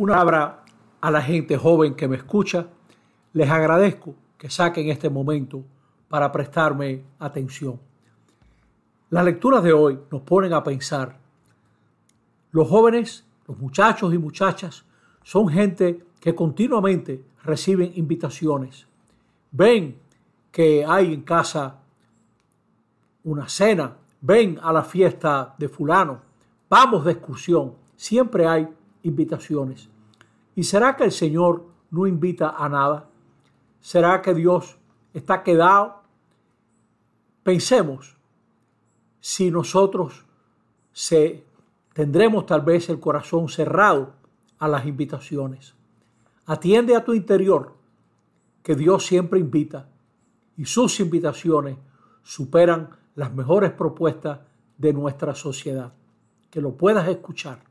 Una palabra a la gente joven que me escucha. Les agradezco que saquen este momento para prestarme atención. Las lecturas de hoy nos ponen a pensar. Los jóvenes, los muchachos y muchachas, son gente que continuamente reciben invitaciones. Ven que hay en casa una cena, ven a la fiesta de fulano, vamos de excursión. Siempre hay invitaciones. ¿Y será que el Señor no invita a nada? ¿Será que Dios está quedado? Pensemos si nosotros se, tendremos tal vez el corazón cerrado a las invitaciones. Atiende a tu interior, que Dios siempre invita, y sus invitaciones superan las mejores propuestas de nuestra sociedad. Que lo puedas escuchar